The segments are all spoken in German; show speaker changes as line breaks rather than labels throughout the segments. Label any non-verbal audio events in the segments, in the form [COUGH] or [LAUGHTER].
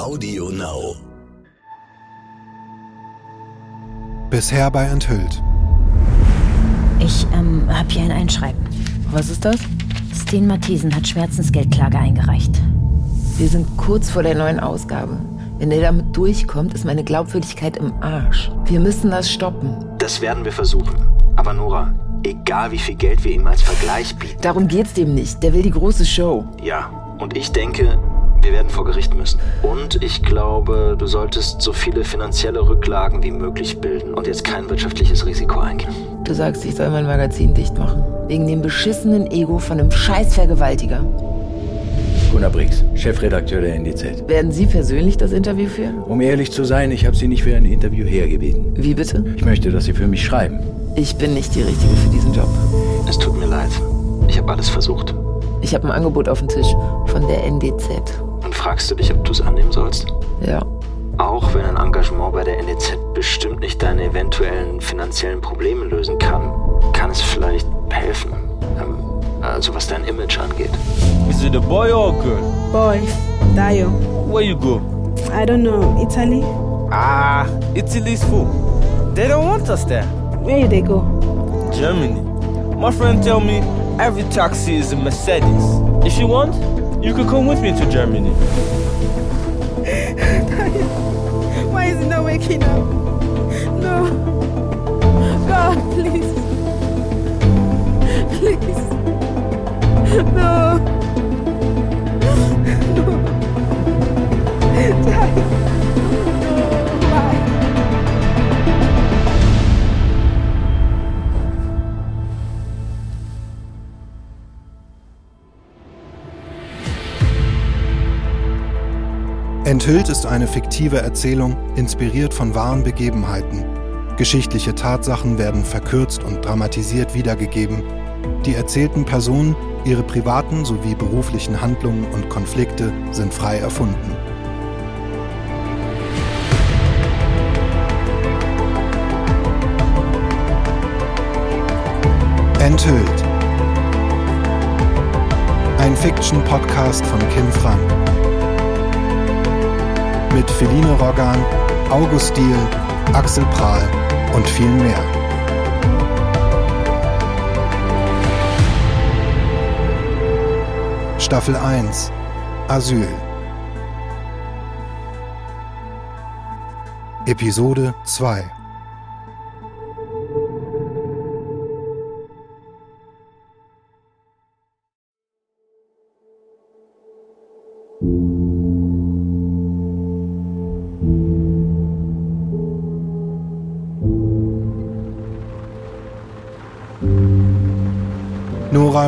Audio Now.
Bisher bei Enthüllt.
Ich ähm, habe hier ein Einschreiben.
Was ist das?
Sten Matthiesen hat Schmerzensgeldklage eingereicht.
Wir sind kurz vor der neuen Ausgabe. Wenn er damit durchkommt, ist meine Glaubwürdigkeit im Arsch. Wir müssen das stoppen.
Das werden wir versuchen. Aber Nora, egal wie viel Geld wir ihm als Vergleich bieten.
Darum geht's dem nicht. Der will die große Show.
Ja, und ich denke, wir werden vor Gericht müssen. Und ich glaube, du solltest so viele finanzielle Rücklagen wie möglich bilden und jetzt kein wirtschaftliches Risiko eingehen.
Du sagst, ich soll mein Magazin dicht machen. Wegen dem beschissenen Ego von einem Scheißvergewaltiger.
Gunnar Briggs, Chefredakteur der NDZ.
Werden Sie persönlich das Interview führen?
Um ehrlich zu sein, ich habe Sie nicht für ein Interview hergebeten.
Wie bitte?
Ich möchte, dass Sie für mich schreiben.
Ich bin nicht die Richtige für diesen Job.
Es tut mir leid. Ich habe alles versucht.
Ich habe ein Angebot auf dem Tisch von der NDZ.
Und fragst du dich, ob du es annehmen sollst?
Ja.
Auch wenn ein Engagement bei der NDZ bestimmt nicht deine eventuellen finanziellen Probleme lösen kann, kann es vielleicht helfen. Ähm, also was dein Image angeht.
Is it a boy or a girl?
Boy, Dayo.
Where you go?
I don't know. Italy?
Ah, Italy's full. They don't want us there.
Where you they go?
Germany. My friend tell me every taxi is a Mercedes. If you want, you could come with me to Germany. [LAUGHS]
Why is he not waking up? No. God, please. Please. No. [LAUGHS] No. Daddy.
Enthüllt ist eine fiktive Erzählung, inspiriert von wahren Begebenheiten. Geschichtliche Tatsachen werden verkürzt und dramatisiert wiedergegeben. Die erzählten Personen, ihre privaten sowie beruflichen Handlungen und Konflikte sind frei erfunden. Enthüllt. Ein Fiction-Podcast von Kim Frank. Mit Feline Roggan, August Diel, Axel Prahl und vielen mehr. Staffel 1 Asyl Episode 2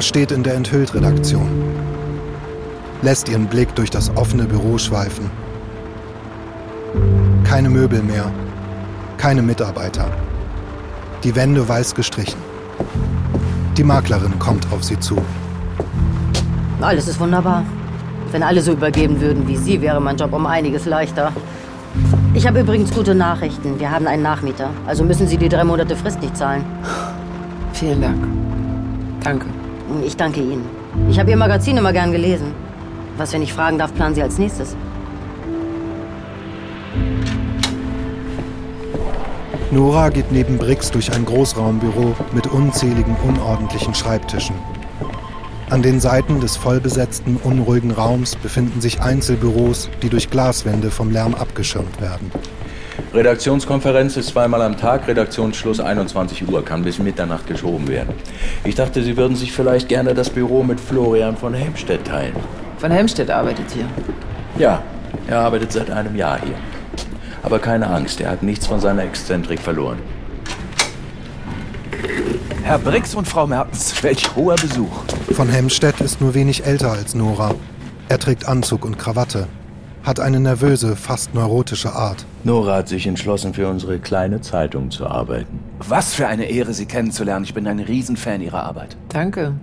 steht in der Enthüllt-Redaktion, lässt ihren Blick durch das offene Büro schweifen. Keine Möbel mehr, keine Mitarbeiter. Die Wände weiß gestrichen. Die Maklerin kommt auf sie zu.
Alles ist wunderbar. Wenn alle so übergeben würden wie Sie, wäre mein Job um einiges leichter. Ich habe übrigens gute Nachrichten. Wir haben einen Nachmieter. Also müssen Sie die drei Monate Frist nicht zahlen.
Vielen Dank. Danke.
Ich danke Ihnen. Ich habe Ihr Magazin immer gern gelesen. Was, wenn ich fragen darf, planen Sie als nächstes?
Nora geht neben Brix durch ein Großraumbüro mit unzähligen unordentlichen Schreibtischen. An den Seiten des vollbesetzten, unruhigen Raums befinden sich Einzelbüros, die durch Glaswände vom Lärm abgeschirmt werden.
Redaktionskonferenz ist zweimal am Tag, Redaktionsschluss 21 Uhr, kann bis Mitternacht geschoben werden. Ich dachte, Sie würden sich vielleicht gerne das Büro mit Florian von Helmstedt teilen.
Von Helmstedt arbeitet hier.
Ja, er arbeitet seit einem Jahr hier. Aber keine Angst, er hat nichts von seiner Exzentrik verloren.
Herr Brix und Frau Mertens, welch hoher Besuch.
Von Helmstedt ist nur wenig älter als Nora. Er trägt Anzug und Krawatte, hat eine nervöse, fast neurotische Art.
Nora hat sich entschlossen, für unsere kleine Zeitung zu arbeiten.
Was für eine Ehre, Sie kennenzulernen. Ich bin ein Riesenfan Ihrer Arbeit.
Danke.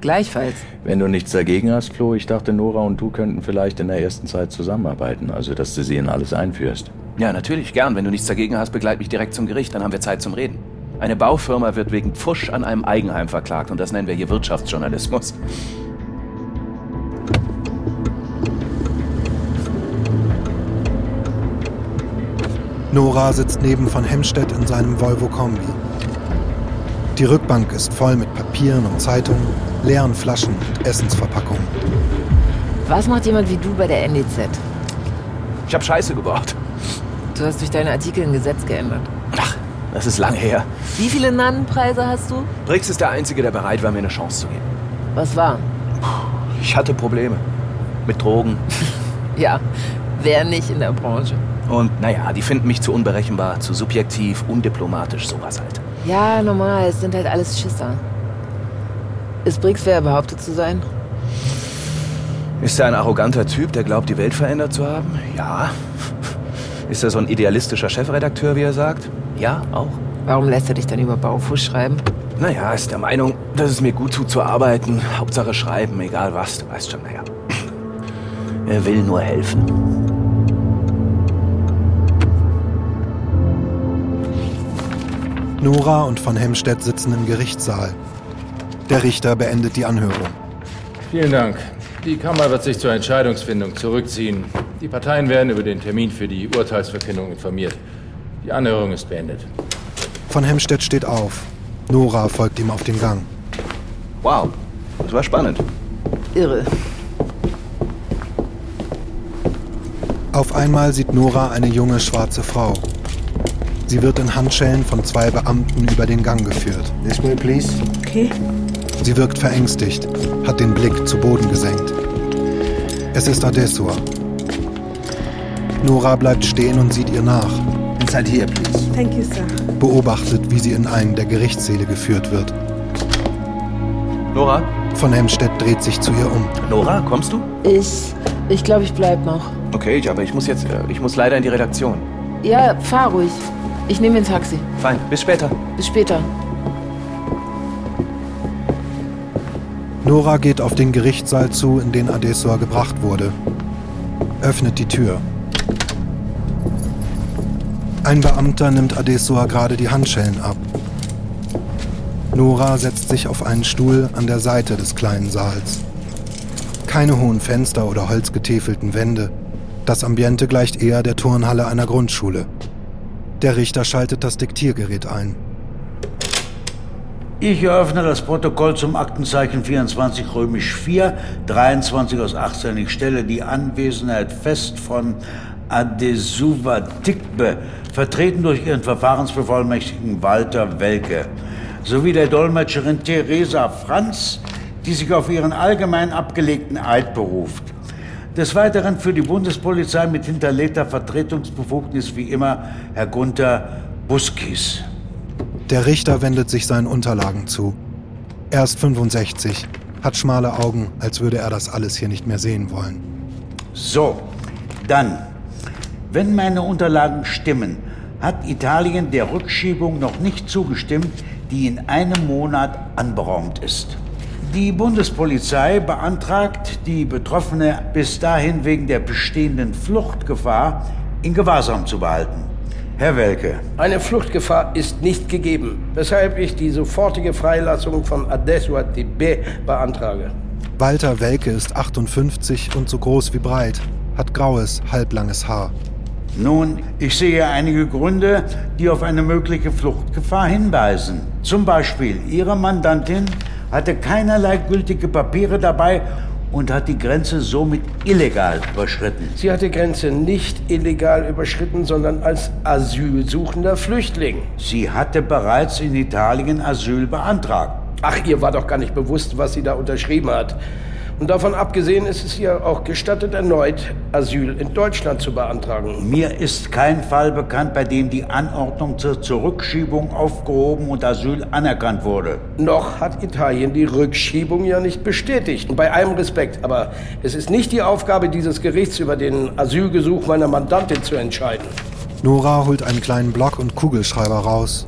Gleichfalls.
Wenn du nichts dagegen hast, Flo, ich dachte, Nora und du könnten vielleicht in der ersten Zeit zusammenarbeiten, also dass du sie in alles einführst.
Ja, natürlich, gern. Wenn du nichts dagegen hast, begleit mich direkt zum Gericht, dann haben wir Zeit zum Reden. Eine Baufirma wird wegen Pfusch an einem Eigenheim verklagt und das nennen wir hier Wirtschaftsjournalismus.
Nora sitzt neben von Hemstedt in seinem Volvo Kombi. Die Rückbank ist voll mit Papieren und Zeitungen, leeren Flaschen und Essensverpackungen.
Was macht jemand wie du bei der NEZ?
Ich habe Scheiße gebaut.
Du hast durch deine Artikel ein Gesetz geändert.
Ach, das ist lang her.
Wie viele Nannenpreise hast du?
Briggs ist der Einzige, der bereit war, mir eine Chance zu geben.
Was war?
Ich hatte Probleme. Mit Drogen. [LAUGHS]
Ja, wer nicht in der Branche?
Und naja, die finden mich zu unberechenbar, zu subjektiv, undiplomatisch, sowas halt.
Ja, normal, es sind halt alles Schisser. Ist Briggs wer er behauptet zu sein?
Ist er ein arroganter Typ, der glaubt, die Welt verändert zu haben? Ja. Ist er so ein idealistischer Chefredakteur, wie er sagt? Ja, auch.
Warum lässt er dich dann über Baufuß schreiben?
Naja, ist der Meinung, dass es mir gut tut zu arbeiten. Hauptsache schreiben, egal was. Du weißt schon, naja. [CLEARS THROAT] Er will nur helfen.
Nora und von Hemstedt sitzen im Gerichtssaal. Der Richter beendet die Anhörung.
Vielen Dank. Die Kammer wird sich zur Entscheidungsfindung zurückziehen. Die Parteien werden über den Termin für die Urteilsverkündung informiert. Die Anhörung ist beendet.
Von Hemstedt steht auf. Nora folgt ihm auf den Gang.
Wow, das war spannend.
Irre.
Auf einmal sieht Nora eine junge schwarze Frau. Sie wird in Handschellen von zwei Beamten über den Gang geführt.
This way, please.
Okay.
Sie wirkt verängstigt, hat den Blick zu Boden gesenkt. Es ist Adessua. Nora bleibt stehen und sieht ihr nach,
Inside here, please.
Thank you, sir.
beobachtet, wie sie in einen der Gerichtssäle geführt wird.
Nora?
Von Hemstedt dreht sich zu ihr um.
Nora, kommst du?
Ich. Ich glaube, ich bleib noch.
Okay, aber ich muss jetzt, äh, ich muss leider in die Redaktion.
Ja, fahr ruhig. Ich nehme ein Taxi.
Fein, bis später.
Bis später.
Nora geht auf den Gerichtssaal zu, in den Adessor gebracht wurde. Öffnet die Tür. Ein Beamter nimmt Adessor gerade die Handschellen ab. Nora setzt sich auf einen Stuhl an der Seite des kleinen Saals. Keine hohen Fenster oder holzgetäfelten Wände. Das Ambiente gleicht eher der Turnhalle einer Grundschule. Der Richter schaltet das Diktiergerät ein.
Ich eröffne das Protokoll zum Aktenzeichen 24 römisch 4, 23 aus 18. Ich stelle die Anwesenheit fest von Adesuva Tikbe, vertreten durch ihren Verfahrensbevollmächtigten Walter Welke, sowie der Dolmetscherin Theresa Franz, die sich auf ihren allgemein abgelegten Eid beruft. Des Weiteren für die Bundespolizei mit hinterlegter Vertretungsbefugnis wie immer Herr Gunther Buskis.
Der Richter wendet sich seinen Unterlagen zu. Er ist 65, hat schmale Augen, als würde er das alles hier nicht mehr sehen wollen.
So, dann, wenn meine Unterlagen stimmen, hat Italien der Rückschiebung noch nicht zugestimmt, die in einem Monat anberaumt ist. Die Bundespolizei beantragt, die Betroffene bis dahin wegen der bestehenden Fluchtgefahr in Gewahrsam zu behalten. Herr Welke,
Eine Fluchtgefahr ist nicht gegeben, weshalb ich die sofortige Freilassung von Adesua Tibet beantrage.
Walter Welke ist 58 und so groß wie breit, hat graues, halblanges Haar.
Nun, ich sehe einige Gründe, die auf eine mögliche Fluchtgefahr hinweisen. Zum Beispiel, Ihre Mandantin hatte keinerlei gültige Papiere dabei und hat die Grenze somit illegal überschritten.
Sie hat die Grenze nicht illegal überschritten, sondern als asylsuchender Flüchtling.
Sie hatte bereits in Italien Asyl beantragt.
Ach, ihr war doch gar nicht bewusst, was sie da unterschrieben hat. Und davon abgesehen ist es ihr auch gestattet, erneut Asyl in Deutschland zu beantragen.
Mir ist kein Fall bekannt, bei dem die Anordnung zur Zurückschiebung aufgehoben und Asyl anerkannt wurde.
Noch hat Italien die Rückschiebung ja nicht bestätigt. Und bei allem Respekt, aber es ist nicht die Aufgabe dieses Gerichts, über den Asylgesuch meiner Mandantin zu entscheiden.
Nora holt einen kleinen Block und Kugelschreiber raus.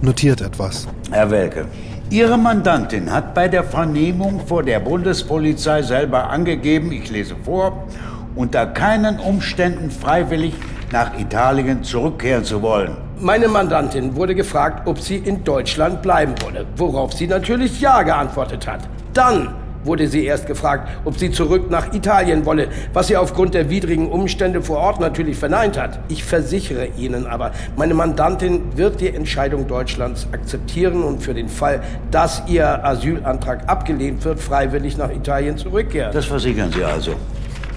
Notiert etwas.
Herr Welke, Ihre Mandantin hat bei der Vernehmung vor der Bundespolizei selber angegeben, ich lese vor, unter keinen Umständen freiwillig nach Italien zurückkehren zu wollen.
Meine Mandantin wurde gefragt, ob sie in Deutschland bleiben wolle, worauf sie natürlich Ja geantwortet hat. Dann wurde sie erst gefragt, ob sie zurück nach Italien wolle, was sie aufgrund der widrigen Umstände vor Ort natürlich verneint hat. Ich versichere Ihnen aber, meine Mandantin wird die Entscheidung Deutschlands akzeptieren und für den Fall, dass ihr Asylantrag abgelehnt wird, freiwillig nach Italien zurückkehren.
Das versichern Sie also.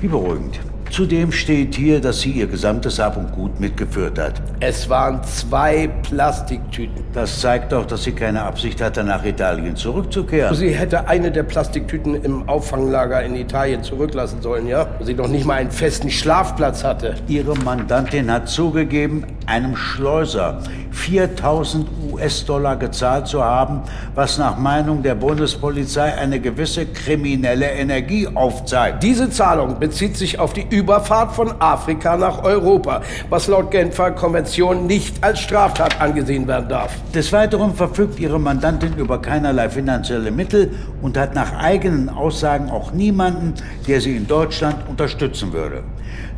Wie beruhigend. Zudem steht hier, dass sie ihr gesamtes Hab und Gut mitgeführt hat.
Es waren zwei Plastiktüten.
Das zeigt doch, dass sie keine Absicht hatte, nach Italien zurückzukehren.
Sie hätte eine der Plastiktüten im Auffanglager in Italien zurücklassen sollen, ja? Wo sie noch nicht mal einen festen Schlafplatz hatte.
Ihre Mandantin hat zugegeben, einem Schleuser 4000 US-Dollar gezahlt zu haben, was nach Meinung der Bundespolizei eine gewisse kriminelle Energie aufzeigt.
Diese Zahlung bezieht sich auf die Überfahrt von Afrika nach Europa, was laut Genfer Konvention nicht als Straftat angesehen werden darf.
Des Weiteren verfügt ihre Mandantin über keinerlei finanzielle Mittel und hat nach eigenen Aussagen auch niemanden, der sie in Deutschland unterstützen würde.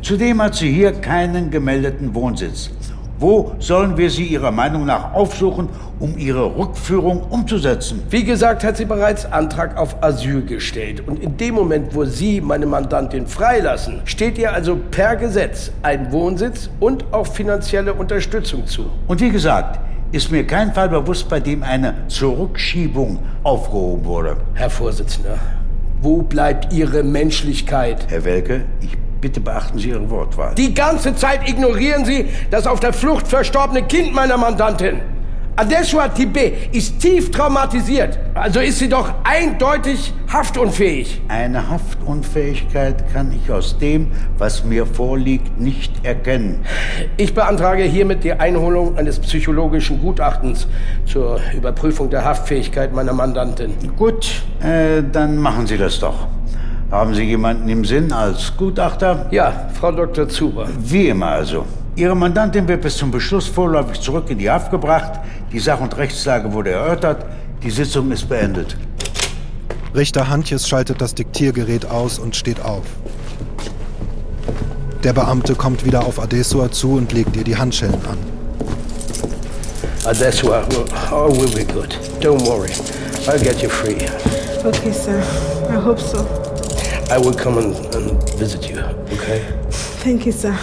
Zudem hat sie hier keinen gemeldeten Wohnsitz. Wo sollen wir sie Ihrer Meinung nach aufsuchen, um ihre Rückführung umzusetzen?
Wie gesagt, hat sie bereits Antrag auf Asyl gestellt. Und in dem Moment, wo Sie meine Mandantin freilassen, steht ihr also per Gesetz ein Wohnsitz und auch finanzielle Unterstützung zu.
Und wie gesagt, ist mir kein Fall bewusst, bei dem eine Zurückschiebung aufgehoben wurde.
Herr Vorsitzender, wo bleibt Ihre Menschlichkeit?
Herr Welke, ich bitte beachten Sie Ihre Wortwahl.
Die ganze Zeit ignorieren Sie das auf der Flucht verstorbene Kind meiner Mandantin. Adesua Tibet ist tief traumatisiert. Also ist sie doch eindeutig haftunfähig.
Eine Haftunfähigkeit kann ich aus dem, was mir vorliegt, nicht erkennen.
Ich beantrage hiermit die Einholung eines psychologischen Gutachtens zur Überprüfung der Haftfähigkeit meiner Mandantin.
Gut, äh, dann machen Sie das doch. Haben Sie jemanden im Sinn als Gutachter?
Ja, Frau Dr. Zuber.
Wie immer also. Ihre Mandantin wird bis zum Beschluss vorläufig zurück in die Haft gebracht. Die Sach- und Rechtslage wurde erörtert. Die Sitzung ist beendet.
Richter Hantjes schaltet das Diktiergerät aus und steht auf. Der Beamte kommt wieder auf Adesua zu und legt ihr die Handschellen an.
Adesua, all will be good. Don't worry. I'll get you free.
Okay, sir. I hope so.
I will come and, and visit you, okay?
Thank you, sir.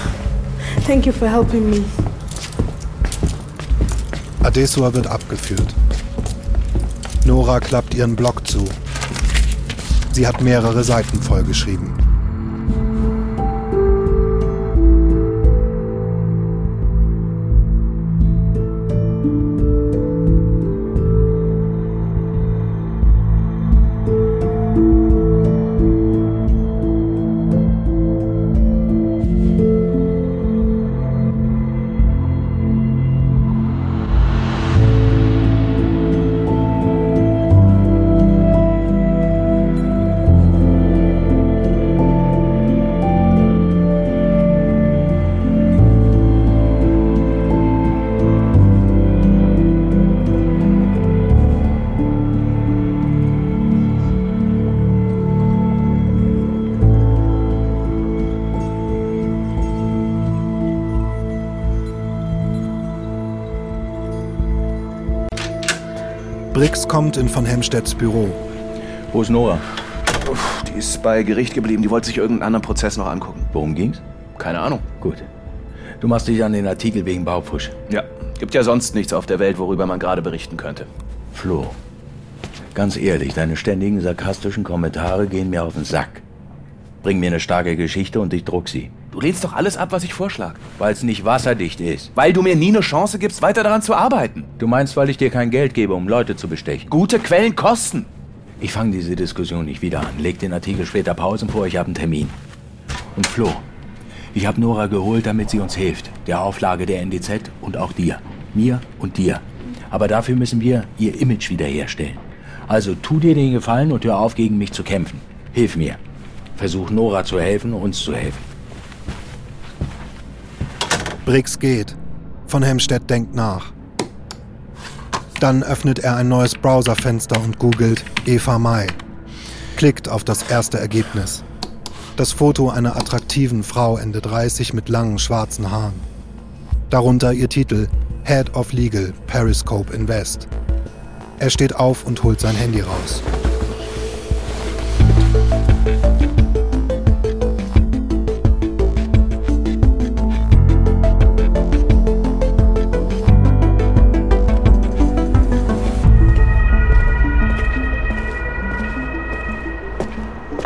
Thank you for helping me.
Adesua wird abgeführt. Nora klappt ihren Blog zu. Sie hat mehrere Seiten vollgeschrieben. Briggs kommt in von Hemstedts Büro.
Wo ist Nora?
Uff, die ist bei Gericht geblieben. Die wollte sich irgendeinen anderen Prozess noch angucken.
Worum ging's?
Keine Ahnung.
Gut. Du machst dich an den Artikel wegen Baufusch.
Ja, gibt ja sonst nichts auf der Welt, worüber man gerade berichten könnte.
Flo, ganz ehrlich, deine ständigen sarkastischen Kommentare gehen mir auf den Sack. Bring mir eine starke Geschichte und ich druck sie.
Du lehnst doch alles ab, was ich vorschlage.
Weil es nicht wasserdicht ist.
Weil du mir nie eine Chance gibst, weiter daran zu arbeiten.
Du meinst, weil ich dir kein Geld gebe, um Leute zu bestechen.
Gute Quellen kosten.
Ich fange diese Diskussion nicht wieder an. Leg den Artikel später Pausen vor, ich habe einen Termin. Und Flo, ich habe Nora geholt, damit sie uns hilft. Der Auflage der NDZ und auch dir. Mir und dir. Aber dafür müssen wir ihr Image wiederherstellen. Also tu dir den Gefallen und hör auf, gegen mich zu kämpfen. Hilf mir. Versuch Nora zu helfen, uns zu helfen.
Briggs geht. Von Hemstedt denkt nach. Dann öffnet er ein neues Browserfenster und googelt Eva Mai. Klickt auf das erste Ergebnis. Das Foto einer attraktiven Frau Ende 30 mit langen schwarzen Haaren. Darunter ihr Titel Head of Legal Periscope Invest. Er steht auf und holt sein Handy raus.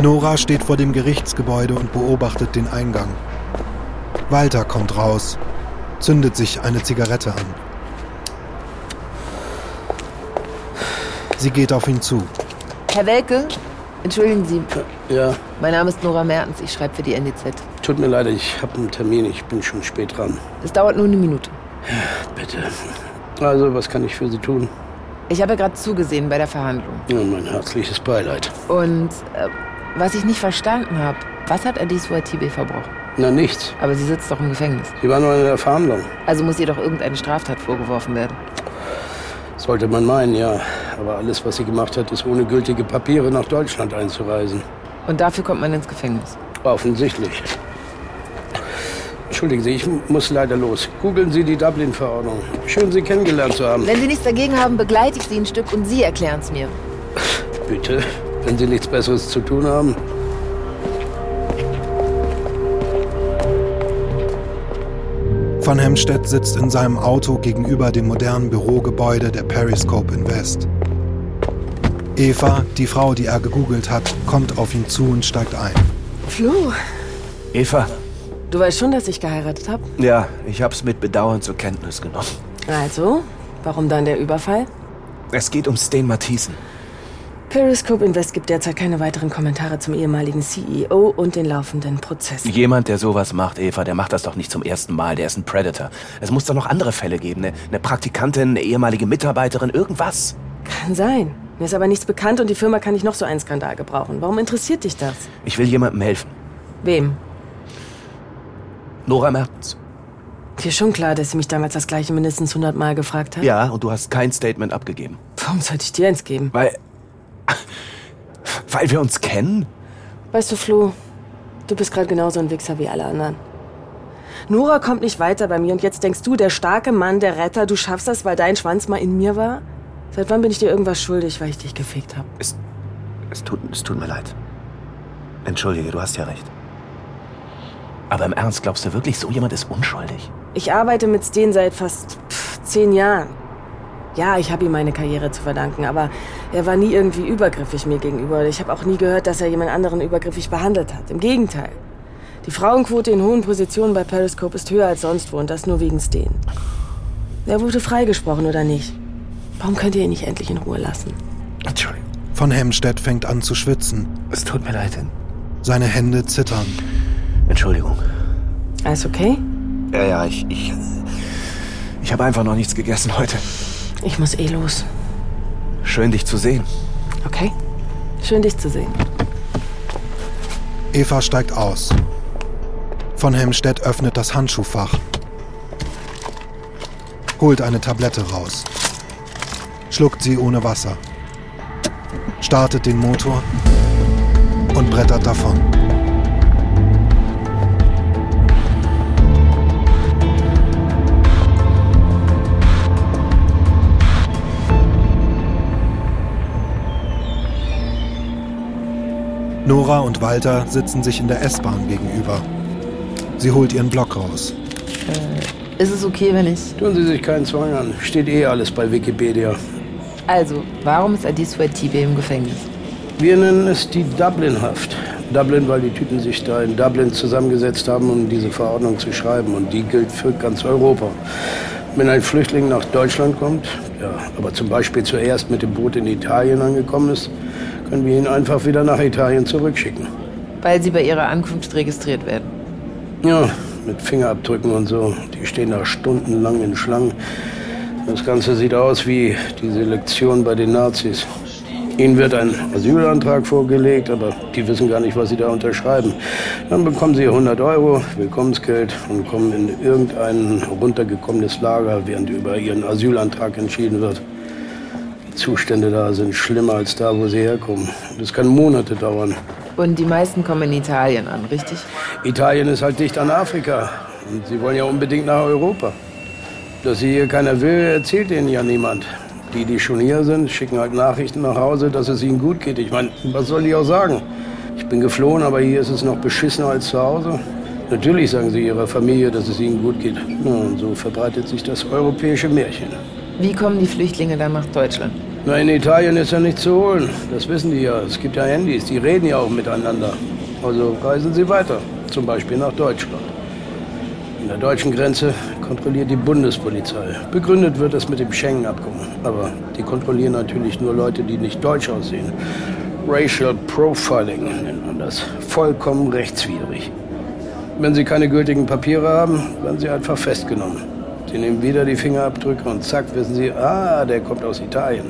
Nora steht vor dem Gerichtsgebäude und beobachtet den Eingang. Walter kommt raus, zündet sich eine Zigarette an. Sie geht auf ihn zu.
Herr Welke, entschuldigen Sie.
Ja,
Mein Name ist Nora Mertens, ich schreibe für die NDZ.
tut mir leid, ich habe einen Termin, ich bin schon spät dran.
Es dauert nur eine Minute.
Bitte. Also, was kann ich für Sie tun?
Ich habe ja gerade zugesehen bei der Verhandlung.
Ja, mein herzliches Beileid.
Und äh, was ich nicht verstanden habe, was hat Adis Tibe verbrochen?
Na, nichts.
Aber sie sitzt doch im Gefängnis.
Sie war nur in der Verhandlung.
Also muss ihr doch irgendeine Straftat vorgeworfen werden.
Sollte man meinen, ja. Aber alles, was sie gemacht hat, ist ohne gültige Papiere nach Deutschland einzureisen.
Und dafür kommt man ins Gefängnis.
Offensichtlich. Entschuldigen Sie, ich muss leider los. Googeln Sie die Dublin-Verordnung. Schön, Sie kennengelernt zu haben.
Wenn Sie nichts dagegen haben, begleite ich Sie ein Stück und Sie erklären es mir.
Bitte, wenn Sie nichts Besseres zu tun haben.
Van Hemstedt sitzt in seinem Auto gegenüber dem modernen Bürogebäude der Periscope Invest. Eva, die Frau, die er gegoogelt hat, kommt auf ihn zu und steigt ein.
Flo,
Eva,
du weißt schon, dass ich geheiratet habe.
ja, ich hab's mit Bedauern zur Kenntnis genommen.
Also, warum dann der Überfall?
Es geht um Stan Mathisen.
Periscope Invest gibt derzeit keine weiteren Kommentare zum ehemaligen CEO und den laufenden Prozessen.
Jemand, der sowas macht, Eva, der macht das doch nicht zum ersten Mal. Der ist ein Predator. Es muss doch noch andere Fälle geben. Eine, eine Praktikantin, eine ehemalige Mitarbeiterin, irgendwas.
Kann sein. Mir ist aber nichts bekannt und die Firma kann nicht noch so einen Skandal gebrauchen. Warum interessiert dich das?
Ich will jemandem helfen.
Wem?
Nora Mertens.
Dir schon klar, dass sie mich damals das gleiche mindestens 100 Mal gefragt hat?
Ja, und du hast kein Statement abgegeben.
Warum sollte ich dir eins geben?
Weil. Weil wir uns kennen?
Weißt du, Flo, du bist gerade genauso ein Wichser wie alle anderen. Nora kommt nicht weiter bei mir und jetzt denkst du, der starke Mann, der Retter, du schaffst das, weil dein Schwanz mal in mir war? Seit wann bin ich dir irgendwas schuldig, weil ich dich gefickt habe?
Es, es, tut, es tut mir leid. Entschuldige, du hast ja recht. Aber im Ernst, glaubst du wirklich, so jemand ist unschuldig?
Ich arbeite mit Sten seit fast pff, zehn Jahren. Ja, ich habe ihm meine Karriere zu verdanken, aber er war nie irgendwie übergriffig mir gegenüber. Ich habe auch nie gehört, dass er jemand anderen übergriffig behandelt hat. Im Gegenteil. Die Frauenquote in hohen Positionen bei Periscope ist höher als sonst wo und das nur wegen Sten. Er wurde freigesprochen oder nicht? Warum könnt ihr ihn nicht endlich in Ruhe lassen?
Entschuldigung.
Von Hemstedt fängt an zu schwitzen.
Es tut mir leid.
Seine Hände zittern.
Entschuldigung.
Alles okay?
Ja, ja, ich. Ich, ich habe einfach noch nichts gegessen heute.
Ich muss eh los.
Schön, dich zu sehen.
Okay? Schön, dich zu sehen.
Eva steigt aus. Von Hemstedt öffnet das Handschuhfach. Holt eine Tablette raus. Schluckt sie ohne Wasser. Startet den Motor und brettert davon. Nora und Walter sitzen sich in der S-Bahn gegenüber. Sie holt ihren Block raus.
Äh, ist es okay, wenn ich...
Tun Sie sich keinen Zwang an. Steht eh alles bei Wikipedia.
Also, warum ist Adis Tibe im Gefängnis?
Wir nennen es die Dublin-Haft. Dublin, weil die Typen sich da in Dublin zusammengesetzt haben, um diese Verordnung zu schreiben. Und die gilt für ganz Europa. Wenn ein Flüchtling nach Deutschland kommt, ja, aber zum Beispiel zuerst mit dem Boot in Italien angekommen ist, können wir ihn einfach wieder nach Italien zurückschicken.
Weil sie bei ihrer Ankunft registriert werden.
Ja, mit Fingerabdrücken und so. Die stehen da stundenlang in Schlangen. Das Ganze sieht aus wie die Selektion bei den Nazis. Ihnen wird ein Asylantrag vorgelegt, aber die wissen gar nicht, was sie da unterschreiben. Dann bekommen sie 100 Euro Willkommensgeld und kommen in irgendein runtergekommenes Lager, während über ihren Asylantrag entschieden wird. Die Zustände da sind schlimmer als da, wo sie herkommen. Das kann Monate dauern.
Und die meisten kommen in Italien an, richtig?
Italien ist halt dicht an Afrika. Und sie wollen ja unbedingt nach Europa. Dass sie hier keiner will, erzählt ihnen ja niemand. Die, die schon hier sind, schicken halt Nachrichten nach Hause, dass es ihnen gut geht. Ich meine, was soll ich auch sagen? Ich bin geflohen, aber hier ist es noch beschissener als zu Hause. Natürlich sagen sie ihrer Familie, dass es ihnen gut geht. Ja, und so verbreitet sich das europäische Märchen.
Wie kommen die Flüchtlinge dann nach Deutschland?
Na, in Italien ist ja nichts zu holen. Das wissen die ja. Es gibt ja Handys, die reden ja auch miteinander. Also reisen sie weiter, zum Beispiel nach Deutschland. An der deutschen Grenze kontrolliert die Bundespolizei. Begründet wird es mit dem Schengen-Abkommen. Aber die kontrollieren natürlich nur Leute, die nicht deutsch aussehen. Racial Profiling nennt man das. Vollkommen rechtswidrig. Wenn sie keine gültigen Papiere haben, werden sie einfach festgenommen. Sie nehmen wieder die Fingerabdrücke und zack, wissen sie, ah, der kommt aus Italien.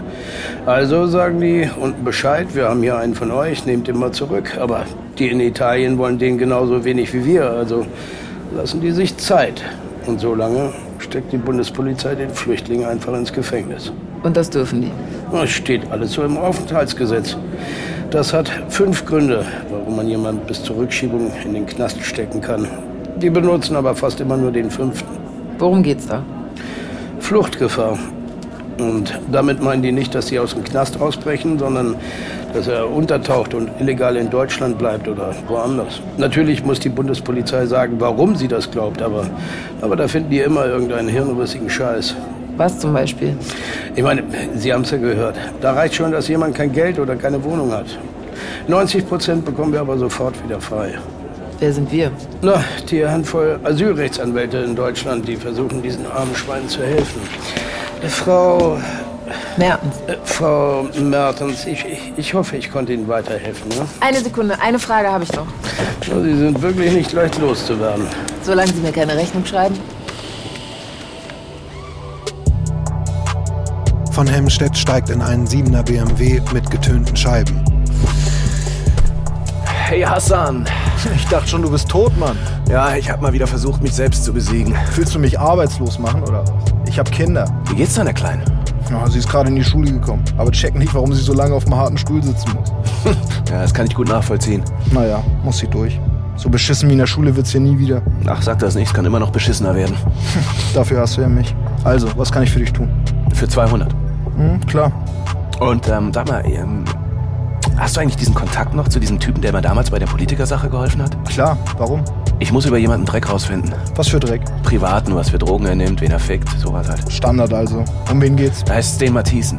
Also sagen die unten Bescheid, wir haben hier einen von euch, nehmt ihn mal zurück. Aber die in Italien wollen den genauso wenig wie wir, also lassen die sich Zeit. Und so lange steckt die Bundespolizei den Flüchtling einfach ins Gefängnis.
Und das dürfen die?
Das steht alles so im Aufenthaltsgesetz. Das hat fünf Gründe, warum man jemanden bis zur Rückschiebung in den Knast stecken kann. Die benutzen aber fast immer nur den fünften.
Worum geht's da?
Fluchtgefahr. Und damit meinen die nicht, dass sie aus dem Knast ausbrechen, sondern dass er untertaucht und illegal in Deutschland bleibt oder woanders. Natürlich muss die Bundespolizei sagen, warum sie das glaubt, aber, aber da finden die immer irgendeinen hirnrissigen Scheiß.
Was zum Beispiel?
Ich meine, Sie haben es ja gehört. Da reicht schon, dass jemand kein Geld oder keine Wohnung hat. 90 Prozent bekommen wir aber sofort wieder frei.
Wer sind wir?
Na, die Handvoll Asylrechtsanwälte in Deutschland, die versuchen, diesen armen Schweinen zu helfen. Äh, Frau.
Mertens.
Äh, Frau Mertens, ich, ich, ich hoffe, ich konnte Ihnen weiterhelfen. Ne?
Eine Sekunde, eine Frage habe ich noch.
Sie sind wirklich nicht leicht loszuwerden.
Solange Sie mir keine Rechnung schreiben.
Von Hemstedt steigt in einen 7er BMW mit getönten Scheiben.
Hey Hassan.
Ich dachte schon, du bist tot, Mann.
Ja, ich habe mal wieder versucht, mich selbst zu besiegen.
Willst du mich arbeitslos machen oder? Ich habe Kinder.
Wie geht's deiner Kleinen?
Ja, sie ist gerade in die Schule gekommen, aber check nicht, warum sie so lange auf dem harten Stuhl sitzen muss. [LAUGHS]
ja, das kann ich gut nachvollziehen.
Naja, muss sie durch. So beschissen wie in der Schule wird's hier nie wieder.
Ach, sag das nicht, es kann immer noch beschissener werden. [LAUGHS]
Dafür hast du ja mich. Also, was kann ich für dich tun?
Für 200.
Hm, klar.
Und ähm, sag mal, ähm, hast du eigentlich diesen Kontakt noch zu diesem Typen, der mir damals bei der Politikersache geholfen hat?
Klar, warum?
Ich muss über jemanden Dreck rausfinden.
Was für Dreck?
Privaten, was für Drogen er nimmt, wen er fickt, sowas halt.
Standard also. Um wen geht's?
Da heißt Sten Matthiesen.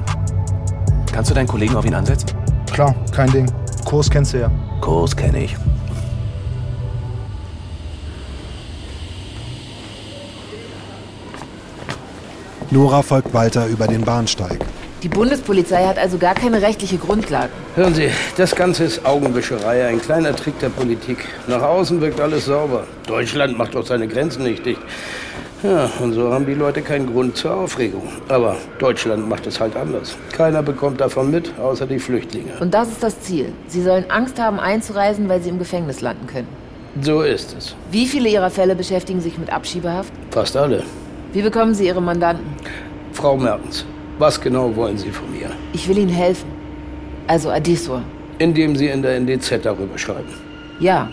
Kannst du deinen Kollegen auf ihn ansetzen?
Klar, kein Ding. Kurs kennst du ja.
Kurs kenne ich.
Nora folgt Walter über den Bahnsteig.
Die Bundespolizei hat also gar keine rechtliche Grundlage.
Hören Sie, das Ganze ist Augenwischerei, ein kleiner Trick der Politik. Nach außen wirkt alles sauber. Deutschland macht doch seine Grenzen nicht dicht. Ja, und so haben die Leute keinen Grund zur Aufregung. Aber Deutschland macht es halt anders. Keiner bekommt davon mit, außer die Flüchtlinge.
Und das ist das Ziel. Sie sollen Angst haben, einzureisen, weil sie im Gefängnis landen können.
So ist es.
Wie viele Ihrer Fälle beschäftigen sich mit Abschiebehaft?
Fast alle.
Wie bekommen Sie Ihre Mandanten?
Frau Mertens, was genau wollen Sie von mir?
Ich will Ihnen helfen. Also Adisor.
Indem Sie in der NDZ darüber schreiben.
Ja.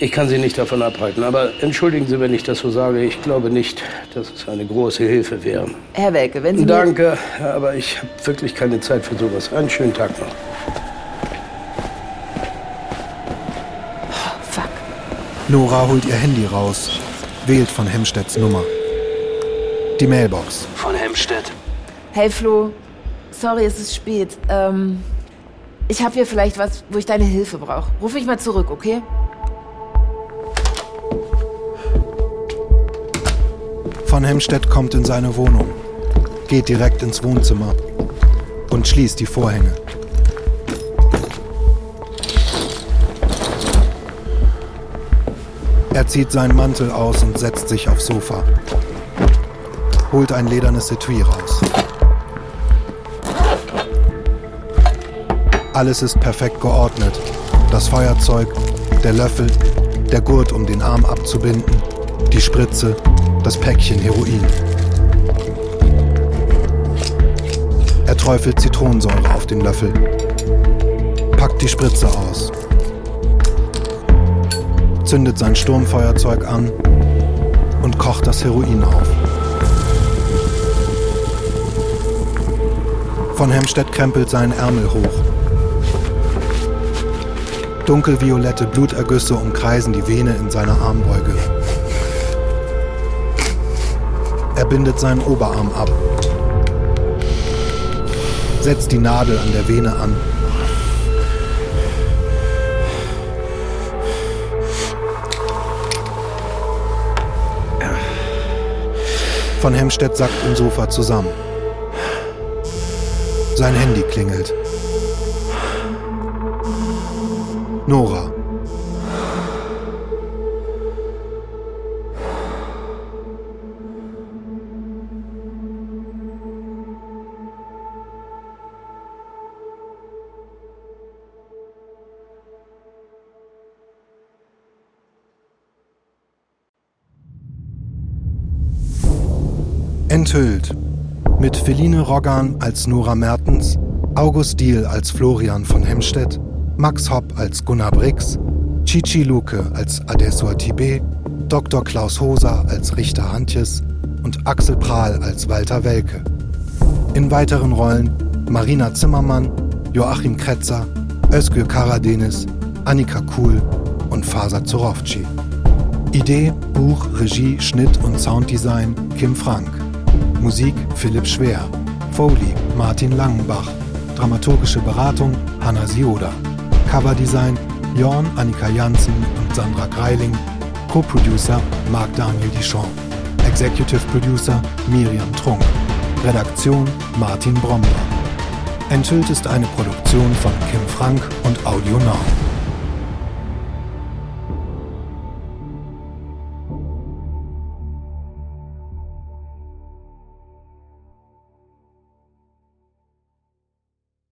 Ich kann Sie nicht davon abhalten, aber entschuldigen Sie, wenn ich das so sage. Ich glaube nicht, dass es eine große Hilfe wäre.
Herr Welke, wenn Sie.
Danke, aber ich habe wirklich keine Zeit für sowas. Einen schönen Tag noch.
Oh, fuck.
Nora holt ihr Handy raus, wählt von Hemstedts Nummer. Die Mailbox.
Von Hemstedt.
Hey Flo, sorry, es ist spät. Ähm, ich habe hier vielleicht was, wo ich deine Hilfe brauche. Ruf mich mal zurück, okay?
Von Hemstedt kommt in seine Wohnung, geht direkt ins Wohnzimmer und schließt die Vorhänge. Er zieht seinen Mantel aus und setzt sich aufs Sofa. Holt ein ledernes Etui raus. Alles ist perfekt geordnet. Das Feuerzeug, der Löffel, der Gurt, um den Arm abzubinden, die Spritze, das Päckchen Heroin. Er träufelt Zitronensäure auf den Löffel, packt die Spritze aus, zündet sein Sturmfeuerzeug an und kocht das Heroin auf. Von Hemstedt krempelt seinen Ärmel hoch, Dunkelviolette Blutergüsse umkreisen die Vene in seiner Armbeuge. Er bindet seinen Oberarm ab, setzt die Nadel an der Vene an. Von Hemstedt sackt im Sofa zusammen. Sein Handy klingelt. Nora. Enthüllt. Mit Feline Roggan als Nora Mertens, August Diehl als Florian von Hemstedt, Max Hopp als Gunnar Brix, Chichi Luke als Adessor Tibet, Dr. Klaus Hoser als Richter Hantjes und Axel Prahl als Walter Welke. In weiteren Rollen Marina Zimmermann, Joachim Kretzer, Özgür Karadenis, Annika Kuhl und Fasa Zorowci. Idee, Buch, Regie, Schnitt und Sounddesign Kim Frank. Musik Philipp Schwer. Foley Martin Langenbach. Dramaturgische Beratung Hanna Sioda. Coverdesign Jorn Annika Janssen und Sandra Greiling. Co-Producer Marc Daniel Dichon. Executive Producer Miriam Trunk. Redaktion Martin Bromber. Enthüllt ist eine Produktion von Kim Frank und Audio Now.